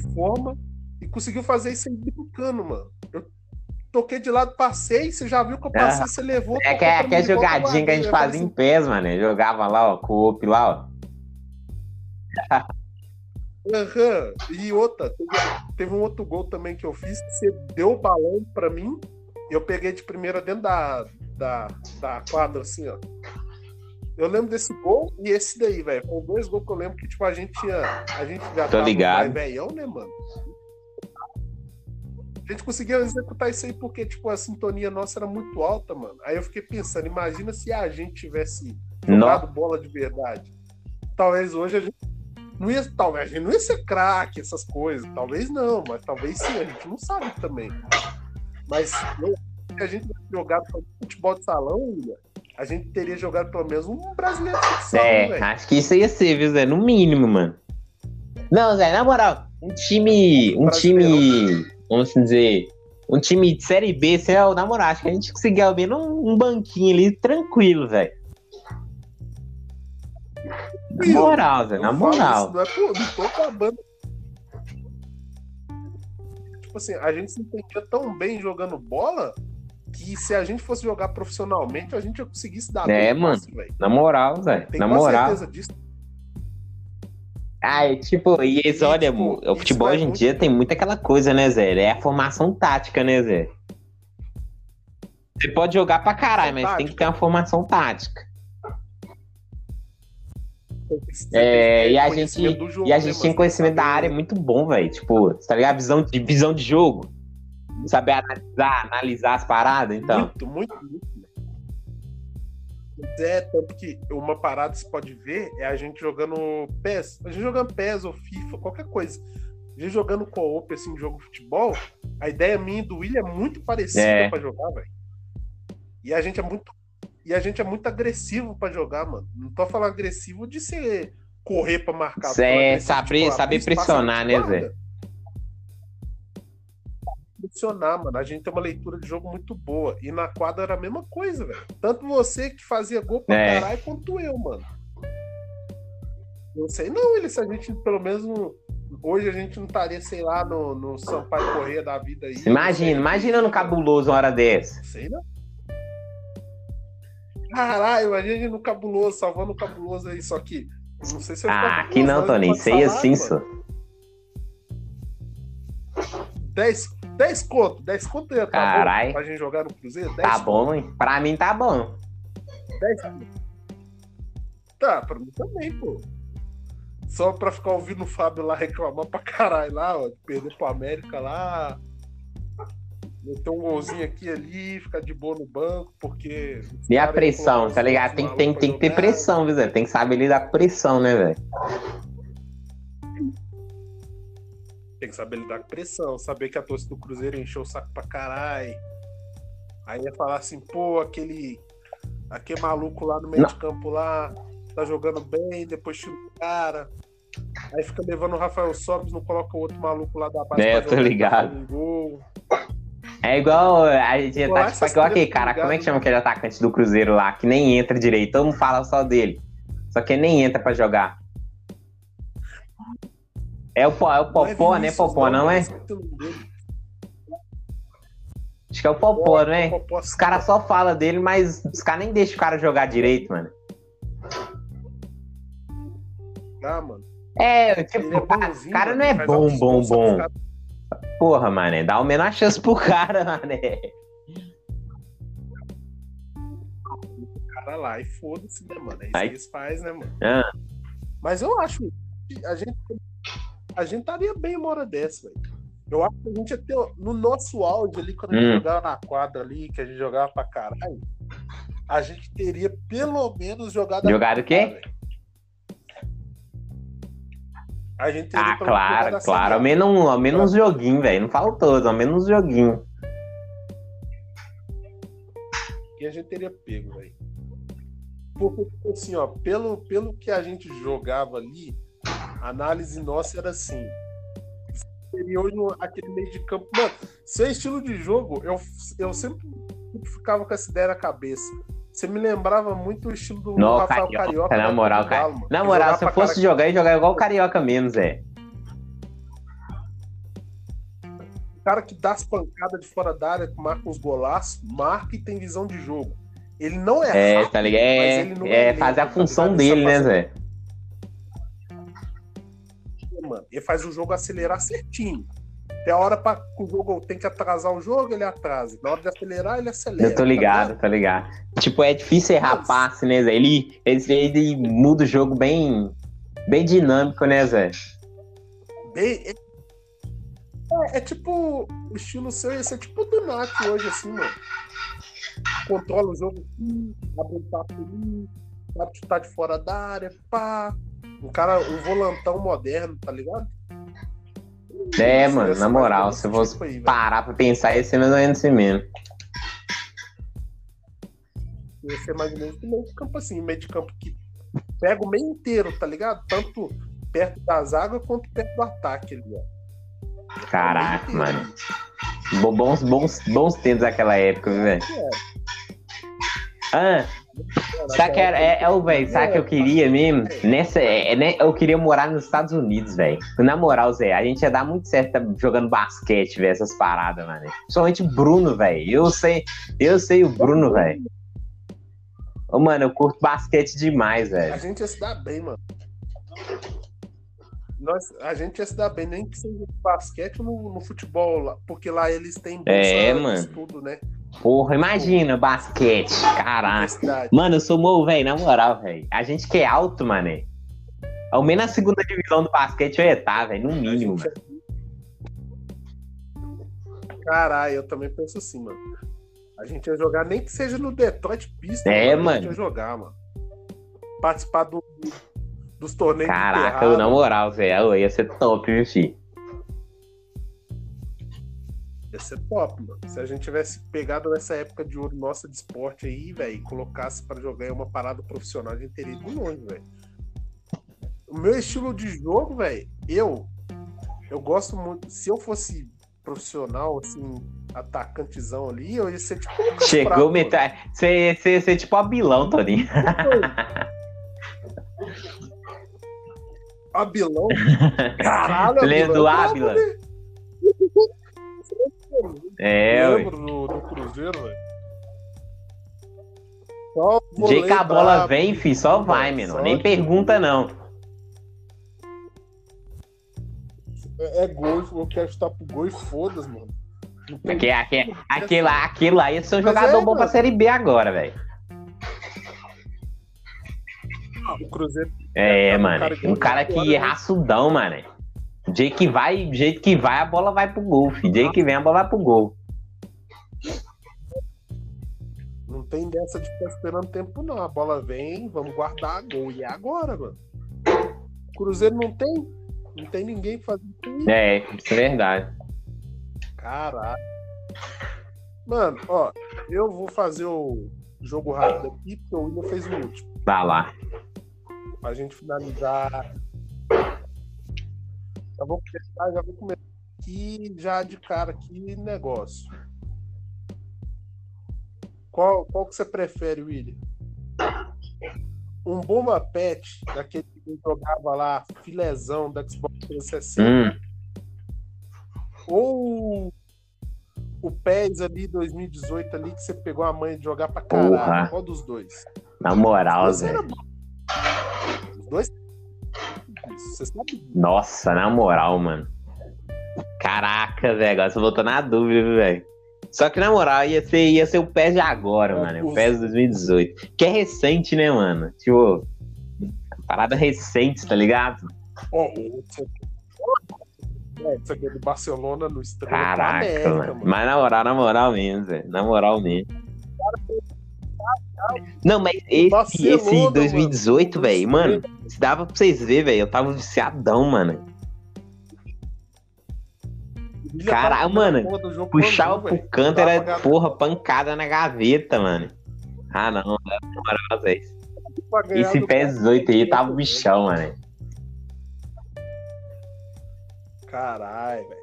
forma e conseguiu fazer isso aí brincando, mano. Eu toquei de lado, passei, você já viu que eu passei, você levou. É que é, que é jogadinha que a gente fazia em pés, mano. Jogava lá, ó, com o op lá, ó. Uhum. E outra, teve, teve, um outro gol também que eu fiz, que você deu o balão pra mim, eu peguei de primeira dentro da, da, da quadra, assim, ó. Eu lembro desse gol e esse daí, velho. Foram dois gols que eu lembro que, tipo, a gente tinha. A gente já Tô ligado. velhão, né, mano? A gente conseguia executar isso aí porque, tipo, a sintonia nossa era muito alta, mano. Aí eu fiquei pensando, imagina se a gente tivesse jogado no... bola de verdade. Talvez hoje a gente não ia, talvez a gente não ia ser craque, essas coisas. Talvez não, mas talvez sim, a gente não sabe também. Mas se a gente jogado futebol de salão, a gente teria jogado pelo menos um brasileiro de futsal, É, véio. acho que isso ia ser, viu, Zé? No mínimo, mano. Não, Zé, na moral, um time. Um time. Vamos dizer. Um time de Série B, se é, na moral, acho que a gente conseguia ao menos um, um banquinho ali tranquilo, velho. Na moral, Zé, na moral. Isso, não é não tô acabando. Tipo assim, a gente se entendia tão bem jogando bola que se a gente fosse jogar profissionalmente, a gente ia conseguir se dar É, mano. Fácil, na moral, Zé. Na moral. certeza disso. Ah, é tipo, e eles, olha, tipo, o futebol hoje em muito... dia tem muito aquela coisa, né, Zé? É a formação tática, né, Zé? Você pode jogar pra caralho, mas tática. tem que ter uma formação tática. É, e a gente, jogo, e a gente né, tem conhecimento da área muito bom, velho. Tipo, tá ligado? Visão de, visão de jogo. Saber analisar, analisar as paradas, então. Muito, muito, muito. É, tanto que uma parada que você pode ver é a gente jogando PES. A gente jogando PES ou FIFA, qualquer coisa. A gente jogando co-op, assim, jogo de futebol. A ideia minha e do William é muito parecida é. pra jogar, velho. E a gente é muito. E a gente é muito agressivo para jogar, mano. Não tô falando agressivo de ser correr para marcar. É, saber, tipo, saber pressionar, né, Zé? Funcionar, mano. A gente tem uma leitura de jogo muito boa. E na quadra era a mesma coisa, velho. Tanto você que fazia gol pra é. caralho, quanto eu, mano. Não sei não, ele, se a gente, pelo menos, hoje a gente não estaria, sei lá, no, no Sampaio Correia da vida aí. Imagina, imagina no cabuloso uma hora dessa. Sei não. Caralho, imagina no cabuloso, salvando o cabuloso aí, só que. Não sei se eu Ah, aqui não, Tony. Sei assim, só. 10 10 conto, 10 conto ia tá Carai. pra gente jogar no Cruzeiro? tá bom, hein? Pra mim tá bom. 10 Tá, pra mim também, pô. Só pra ficar ouvindo o Fábio lá reclamar pra caralho lá, ó, de perder pro América lá. Meter um golzinho aqui ali, ficar de boa no banco, porque. E a pressão, tá ligado? Tem, tem, tem que ter pressão, viu, Tem que saber lidar com pressão, né, velho? Tem que saber lidar com pressão, saber que a torcida do Cruzeiro encheu o saco pra caralho. Aí ia falar assim, pô, aquele. Aquele maluco lá no meio Não. de campo lá, tá jogando bem, depois tira o cara. Aí fica levando o Rafael Sobres, não coloca o outro maluco lá da base. É, tô ligado. É igual a gente Pô, tá tipo igual aquele cara, como é que chama aquele atacante do Cruzeiro lá, que nem entra direito, todo mundo fala só dele. Só que nem entra pra jogar. É o, é o Popó, né? Popó, não, é? Acho que é o Popó, não é? Os caras só falam dele, mas os caras nem deixam o cara jogar direito, mano. Ah, mano. É, tipo, o cara, cara não é bom, bom, bom. Porra, mané, dá o menor chance pro cara, mané. O cara lá e foda-se, né, mano? É isso Aí... que eles fazem, né, mano? Ah. Mas eu acho a gente a gente estaria bem uma hora dessa, velho. Eu acho que a gente ia ter, no nosso áudio ali, quando a gente hum. jogava na quadra ali, que a gente jogava pra caralho, a gente teria pelo menos jogado. Jogado o quê? A gente teria ah, claro, claro. Ao menos, ao menos uns joguinhos, velho. Não falo todos, ao menos uns joguinhos. E a gente teria pego, velho. Porque, tipo assim, ó, pelo, pelo que a gente jogava ali, a análise nossa era assim. Seria hoje aquele meio de campo. Mano, seu estilo de jogo, eu, eu sempre ficava com essa ideia na cabeça. Você me lembrava muito o estilo do no, Rafael Carioca. Carioca na moral, cara. Na moral, se eu fosse jogar, ia jogar igual o Carioca menos, é. cara que dá as pancadas de fora da área, marca uns golaços, marca e tem visão de jogo. Ele não é. É, rápido, tá ligado? É, é, é fazer a tá função dele, né, Zé? Mano, ele faz o jogo acelerar certinho. Tem a hora para o jogo tem que atrasar o jogo, ele atrasa. Na hora de acelerar, ele acelera. Eu tô ligado, tá ligado? Tô ligado. Tipo, é difícil errar passe, né, Zé? Ele, ele, ele muda o jogo bem, bem dinâmico, né, Zé? Bem, é, é, tipo o estilo seu, esse é tipo do Nath hoje, assim, mano. Controla o jogo aqui, abre um papo ali, sabe chutar de fora da área, pá. Um cara, um volantão moderno, tá ligado? É, mano, na moral, se fosse tipo aí, parar pra pensar, esse é mais ou menos assim mesmo. Esse é mais ou menos o meio de campo assim, meio de campo que pega o meio inteiro, tá ligado? Tanto perto da zaga quanto perto do ataque ali, ó. Caraca, mano. Bons, bons, bons tempos daquela época, velho. É. Ah, Sabe que era, é, é o velho, sabe que eu queria mesmo? Nessa, é, né, eu queria morar nos Estados Unidos, velho. Na moral, Zé, a gente ia dar muito certo jogando basquete, velho, essas paradas, mano. Principalmente o Bruno, velho. Eu sei, eu sei o Bruno, velho. Ô, mano, eu curto basquete demais, velho. A gente ia se dar bem, mano. Nós, a gente ia se dar bem, nem que seja no basquete ou no, no futebol, porque lá eles têm é, mano. tudo, né? Porra, imagina, basquete. Caraca. Mano, eu sou morro, velho, na moral, velho. A gente que é alto, mané. Ao menos na segunda divisão do basquete eu ia estar, velho, no mínimo, mano. Caralho, eu também penso assim, mano. A gente ia jogar, nem que seja no Detroit Pistons. É, mano. A gente ia jogar, mano. Participar do, dos torneios Caraca, na moral, velho, ia ser top, viu, filho? Ia ser top, mano. Se a gente tivesse pegado essa época de ouro nossa de esporte aí, velho, e colocasse para jogar em uma parada profissional, a gente teria ido longe, velho. O meu estilo de jogo, velho, eu eu gosto muito. Se eu fosse profissional, assim, atacantezão ali, eu ia ser tipo. Chegou metade. Você ia ser tipo Abilão, Toninho. Abilão? Caralho, Lendo do Ábila. É, lembro do, do, Cruzeiro, velho. Dia que a bola vem, fi, só vai, menor. Nem pergunta, não. É, é gol, eu quero chutar pro gol e foda-se, mano. Aquele, aquele, aquele, lá, aquele lá ia ser um jogador é, bom mano. pra Série B agora, velho. Ah, o Cruzeiro. É, mano. Um cara que é raçudão, mano. Do jeito que vai, do jeito que vai, a bola vai pro gol. Do jeito que vem, a bola vai pro gol. Não tem dessa de ficar esperando tempo, não. A bola vem, vamos guardar a gol. E é agora, mano. O Cruzeiro não tem. Não tem ninguém fazendo isso. É, isso é verdade. Caralho. Mano, ó, eu vou fazer o jogo rápido aqui, porque o William fez o último. Tá lá. Pra gente finalizar já vou começar, já vou começar aqui, já de cara aqui, negócio. Qual, qual que você prefere, William? Um Bomba Pet, daquele que jogava lá, filezão da Xbox 360. Hum. Ou o PES ali 2018 ali que você pegou a mãe de jogar pra caralho. Porra. Qual dos dois? Na moral, Zé. Os dois você sabe? Nossa, na moral, mano. Caraca, velho. Agora você voltou na dúvida, velho. Só que na moral, ia ser, ia ser o PES de agora, é, mano. O PES 2018. Que é recente, né, mano? Tipo, parada recente, tá ligado? Ó, oh, isso aqui é do Barcelona no Estrela Caraca, América, mano. mano. Mas na moral, na moral mesmo, velho. Na moral mesmo. Não, mas esse, esse 2018, velho, mano, dava pra vocês verem, velho. Eu tava viciadão, mano. Caralho, mano, puxava pro canto era, porra, pancada na gaveta, mano. Ah, não, não velho. Esse PES 18 aí tava bichão, mano. Caralho, velho.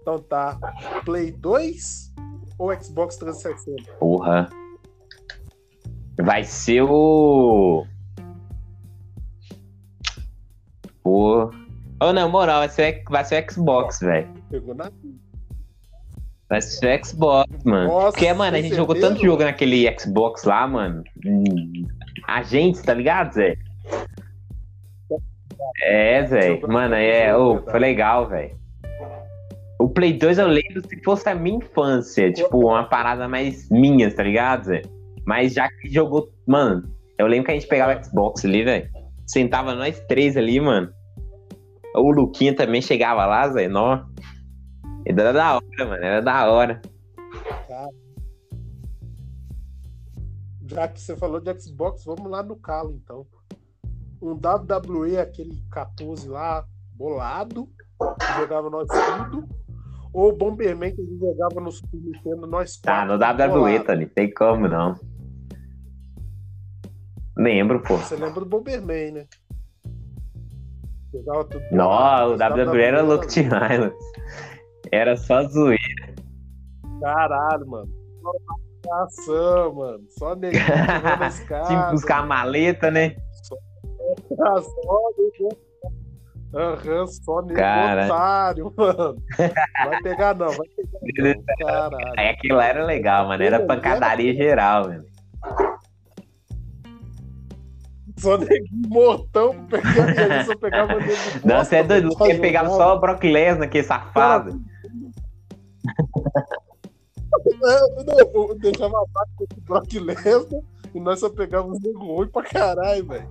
Então tá. Play 2 ou Xbox 360? Porra. Vai ser o. O. Oh, não, moral, vai ser, vai ser o Xbox, velho. Pegou na. Vai ser Xbox, mano. Nossa, Porque, mano, a gente jogou certeza, tanto jogo naquele Xbox lá, mano. Hum, Agentes, tá ligado, Zé? É, Zé. Mano, é. verdade. foi legal, velho. O Play 2 eu lembro se fosse a minha infância. Tipo, uma parada mais minha, tá ligado, Zé? Mas já que jogou. Mano, eu lembro que a gente pegava o Xbox ali, velho. Sentava nós três ali, mano. O Luquinha também chegava lá, Zé. Nó. Era da hora, mano. Era da hora. Já que você falou de Xbox, vamos lá no calo, então. Um WWE, aquele 14 lá, bolado, que jogava nós tudo. Ou o Bomberman, que a gente jogava no Super Nintendo, nós Tá, quatro. no WWE. Tony. Tem como não. Lembro, pô. Você lembra do Bomberman, né? Não, o WWE era demais, mano. Era só zoeira. Caralho, mano. Só ação, mano. Só caras. Tinha que buscar a maleta, né? Só. Aham, só nego Cara. otário, mano. Vai pegar não, vai pegar não. Caralho. Aí aquilo lá era legal, mano. Era pancadaria geral, mano. Só neguinho mortão, pegava, e só pegava Não, você é doido. ele pegava só o Brock Lesnar, que safado. É, não, eu deixava abaixo com esse Brock Lesnar e nós só pegávamos nego ruim pra caralho, velho.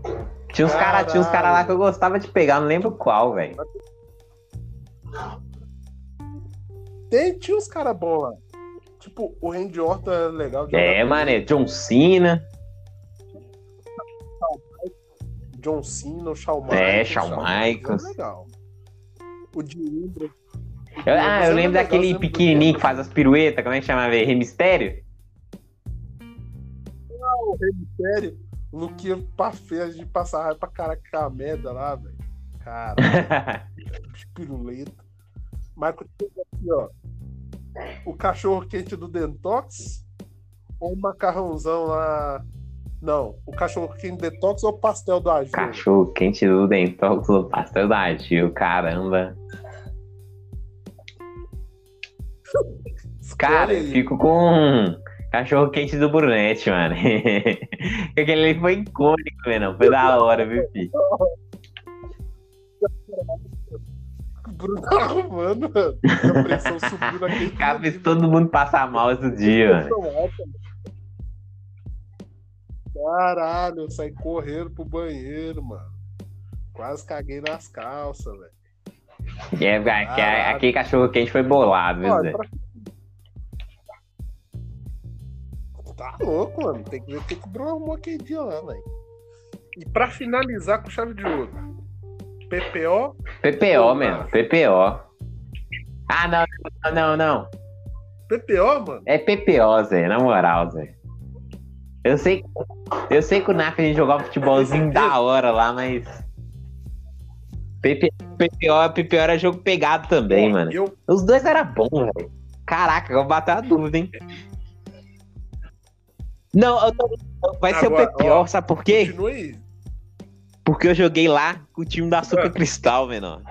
Tinha uns caras tinha uns cara lá que eu gostava de pegar, não lembro qual, velho. Tem, tinha uns caras bons lá. Tipo, o Randy Orton era legal É, jogar com mano, é John Cena. John Cena, o Shawn É, Michaels. Shawn Michaels. É legal. O de. Eu- ah, eu lembro daquele pequenininho que faz as piruetas, como é que chamava? ele? Rei Mistério? O Rei Mistério, o Luquinha pra feia de passar raiva pra caraca com a merda lá, velho. Cara, piruleta. Michael tem aqui, ó. O cachorro quente do Dentox ou o macarrãozão lá. Não, o cachorro quente Detox ou o pastel do Agil? Cachorro quente do Dentox, o pastel da Gil, caramba. Cara, eu fico com cachorro quente do Brunete, mano. Aquele ali foi icônico, mano. Foi da hora, viu, filho? Bruno tá arrumando, mano. A pressão subiu naquele Cara, fez todo mundo passar mal esse dia, mano. Caralho, eu saí correndo pro banheiro, mano. Quase caguei nas calças, velho. É, cara, que a- aquele cachorro quente foi bolado, viu, Zé? Tá louco, mano. Tem que ver o que, o Bruno arrumou aquele dia lá, velho. E pra finalizar com chave de ouro, PPO, PPO, mano. PPO. Ah, não, não, não, não. PPO, mano. É PPO, Zé, na moral, Zé. Eu sei, eu sei que o NAF a gente jogava futebolzinho da hora lá, mas. PP, PPO, PPO era jogo pegado também, mano. Eu, Os dois eram bons, velho. Caraca, eu vou bater a dúvida, hein? Não, eu tô- vai ser Agora, o PPO, ó, sabe por quê? continue. Porque eu joguei lá com o time da Açúcar Ah. Cristal, menor.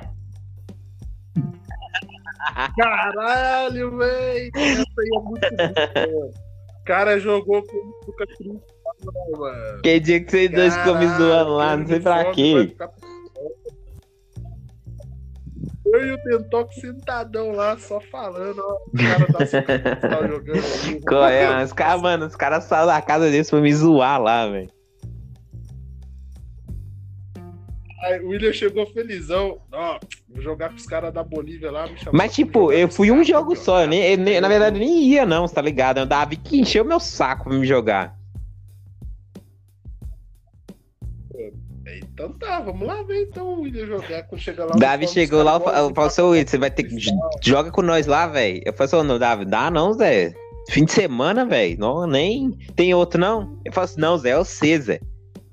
Caralho, velho. Essa aí é muito cara jogou com o Lucas Cristal, mano. Que dia que vocês dois ficam me zoando lá, não sei pra quê. ficar- Eu e o Dentox sentadão lá, só falando, ó. O cara Cristal jogando ali. Qual é? Os caras, mano, os caras saíram da casa deles pra me zoar lá, velho. Aí o William chegou felizão. Ó, vou jogar com os caras da Bolívia lá. Mas, tipo, eu fui um jogo só. Nem, eu nem- na verdade, nem ia, não, tá ligado? O Davi que encheu meu saco pra me jogar. Então tá, vamos lá ver então o William jogar quando chegar lá. O Davi falo chegou dos lá, eu falei, seu Wilson, você vai ter que. Joga com nós lá, velho. Eu falei assim, não, Davi, dá não, Zé. Fim de semana, velho. Não, nem. Tem outro, não? Eu falei assim, não, Zé, é você, Zé.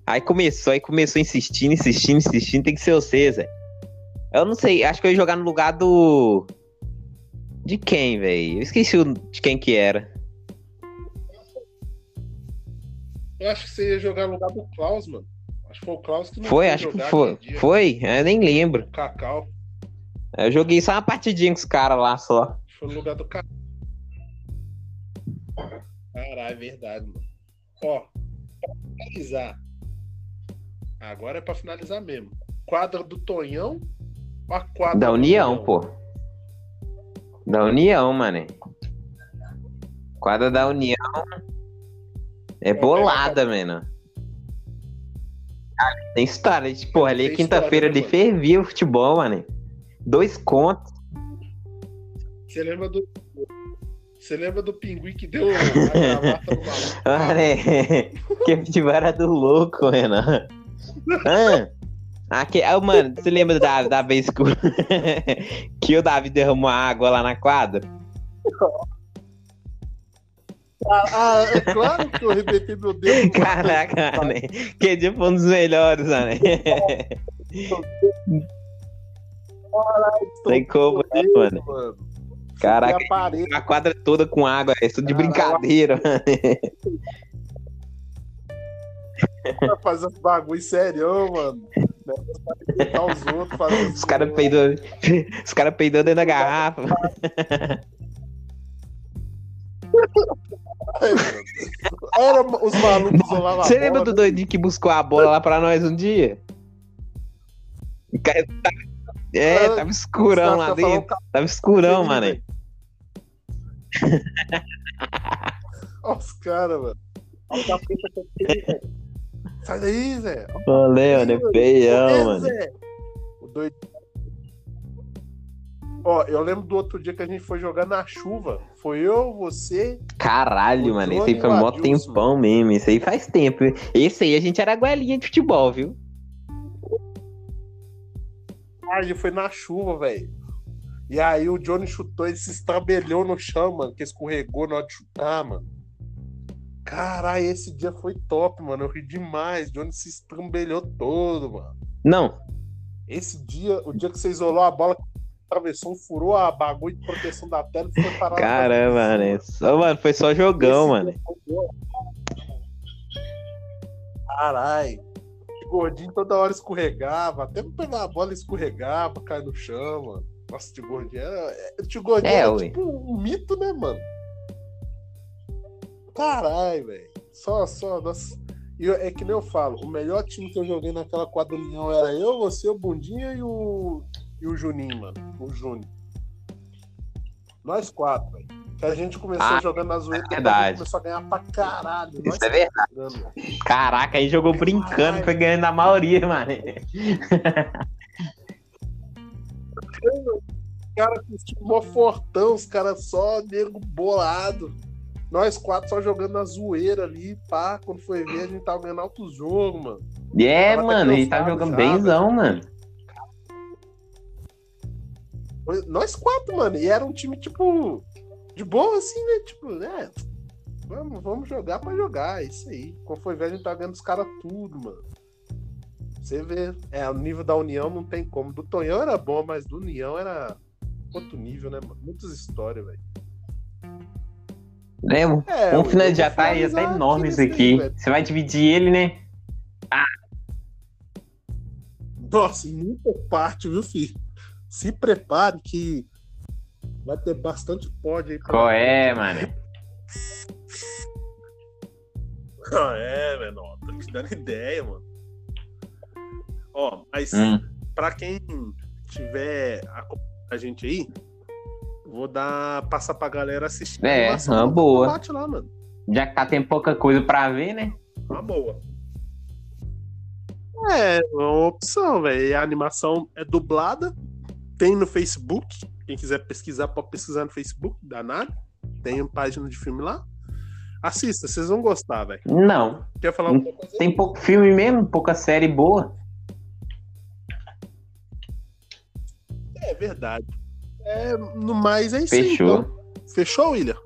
Aí começou, aí começou insistindo, insistindo, insistindo, tem que ser você, Zé. Eu não sei, acho que eu ia jogar no lugar do. De quem, velho? Eu esqueci o- de quem que era. Eu acho que você ia jogar no lugar do Klaus, mano. Acho que foi o Klaus que não Foi, foi acho que foi. dia. Foi? Eu nem lembro. Cacau. Eu joguei só uma partidinha com os caras lá só. Foi no lugar do Cacau. Caralho, é verdade, mano. Ó, pra finalizar. Agora é pra finalizar mesmo. Quadra do Tonhão ou a quadra Da União, pô. Da União, mano. Quadra da União é bolada, mano. Tem história, tipo, porra, ali é Tem quinta-feira ali né, fervia o futebol, mano. Dois contos. Você lembra do. Você lembra do pinguim que deu a gravata no maluco? Mano, é... que futebol era do louco, mano. Ah, aqui, ah, mano, você lembra da, da vez que o... que o Davi derramou água lá na quadra? Ah, ah, é claro que eu arrebentei meu maluco. Caraca, mano. Que dia foi um dos melhores, mano. Tem como, né, mano? mano. Caraca, a a quadra toda com água, é isso de brincadeira, mano. Pra fazer bagulho serião, mano. Arrebentar os outros, fazer Os caras peidando, os cara peidando dentro da garrafa. Era os malucos lá Você lembra bola, do doidinho que buscou a bola lá pra nós um dia? Tava- É, tava escurão lá dentro. Tava escurão, mano. Olha os caras, mano. Olha o capeta que eu. Sai daí, Zé. Olê, mano, é feião, mano. Zé. O doido. Ó, eu lembro do outro dia que a gente foi jogar na chuva. Foi eu, você. Caralho, mano. Esse aí foi e mó tempão mesmo. Esse aí faz tempo. Esse aí a gente era goelinha de futebol, viu? Ah, a gente foi na chuva, velho. E aí o Johnny chutou, ele se estrambelhou no chão, mano, que escorregou na hora de chutar, mano. Caralho, esse dia foi top, mano. Eu ri demais. Johnny se estrambelhou todo, mano. Não. Esse dia, o dia que você isolou a bola, atravessou, furou a bagulho de proteção da tela e foi parar. Caramba, mano. é Só, mano, foi só jogão, Esse mano. foi. Caralho. O gordinho toda hora escorregava, até pegar a bola escorregava, cai no chão, mano. Nossa, o tio gordinho era. é, O tio gordinho É, era ué. tipo um mito, né, mano? Caralho, velho. Só, só. Nossa. E é que nem eu falo, o melhor time que eu joguei naquela quadra União era eu, você, o Bundinha e o. E o Juninho, mano. O Júnior. Nós quatro, velho. Que a gente começou Ah, jogando na zoeira, a gente começou a ganhar pra caralho. Isso é verdade. jogando, velho. Caraca, aí jogou brincando, foi ganhando a maioria, mano. Os caras com mó fortão, os caras só nego bolado. Nós quatro só jogando na zoeira ali, pá. Quando foi ver, a gente tava ganhando altos jogos, mano. É, Tava mano, até ele tava cansado jogando já, benzão, mano. Foi- Nós quatro, mano. E era um time, tipo, de boa, assim, né? Tipo, né? Vamos, vamos jogar pra jogar, é isso aí. Quando foi ver, a gente tava ganhando os caras tudo, mano. Você vê. É, o nível da União não tem como. Do Tonhão era bom, mas do União era outro nível, né, mano? Muitas histórias, velho. É, um É, um final já vou tá enorme isso nesse aqui. velho. Você vai dividir ele, né? Nossa, muita parte, viu, filho? Se prepare que vai ter bastante pódio aí. Qual é, mano? Ah, é, ó, Tô te dando ideia, mano. Ó, mas Hum. pra quem tiver acompanhando a gente aí, vou dar passar pra galera assistir. É, animação uma boa. combate lá, mano. Já que tá tem pouca coisa pra ver, né? Uma boa. É, uma opção, velho. A animação é dublada. Tem no Facebook. Quem quiser pesquisar, pode pesquisar no Facebook, danado. Tem uma página de filme lá. Assista, vocês vão gostar, velho. Não. Quer falar alguma coisa? Tem pouco filme mesmo, pouca série boa. É verdade. É, no mais é isso aí, Fechou. então. Fechou, William?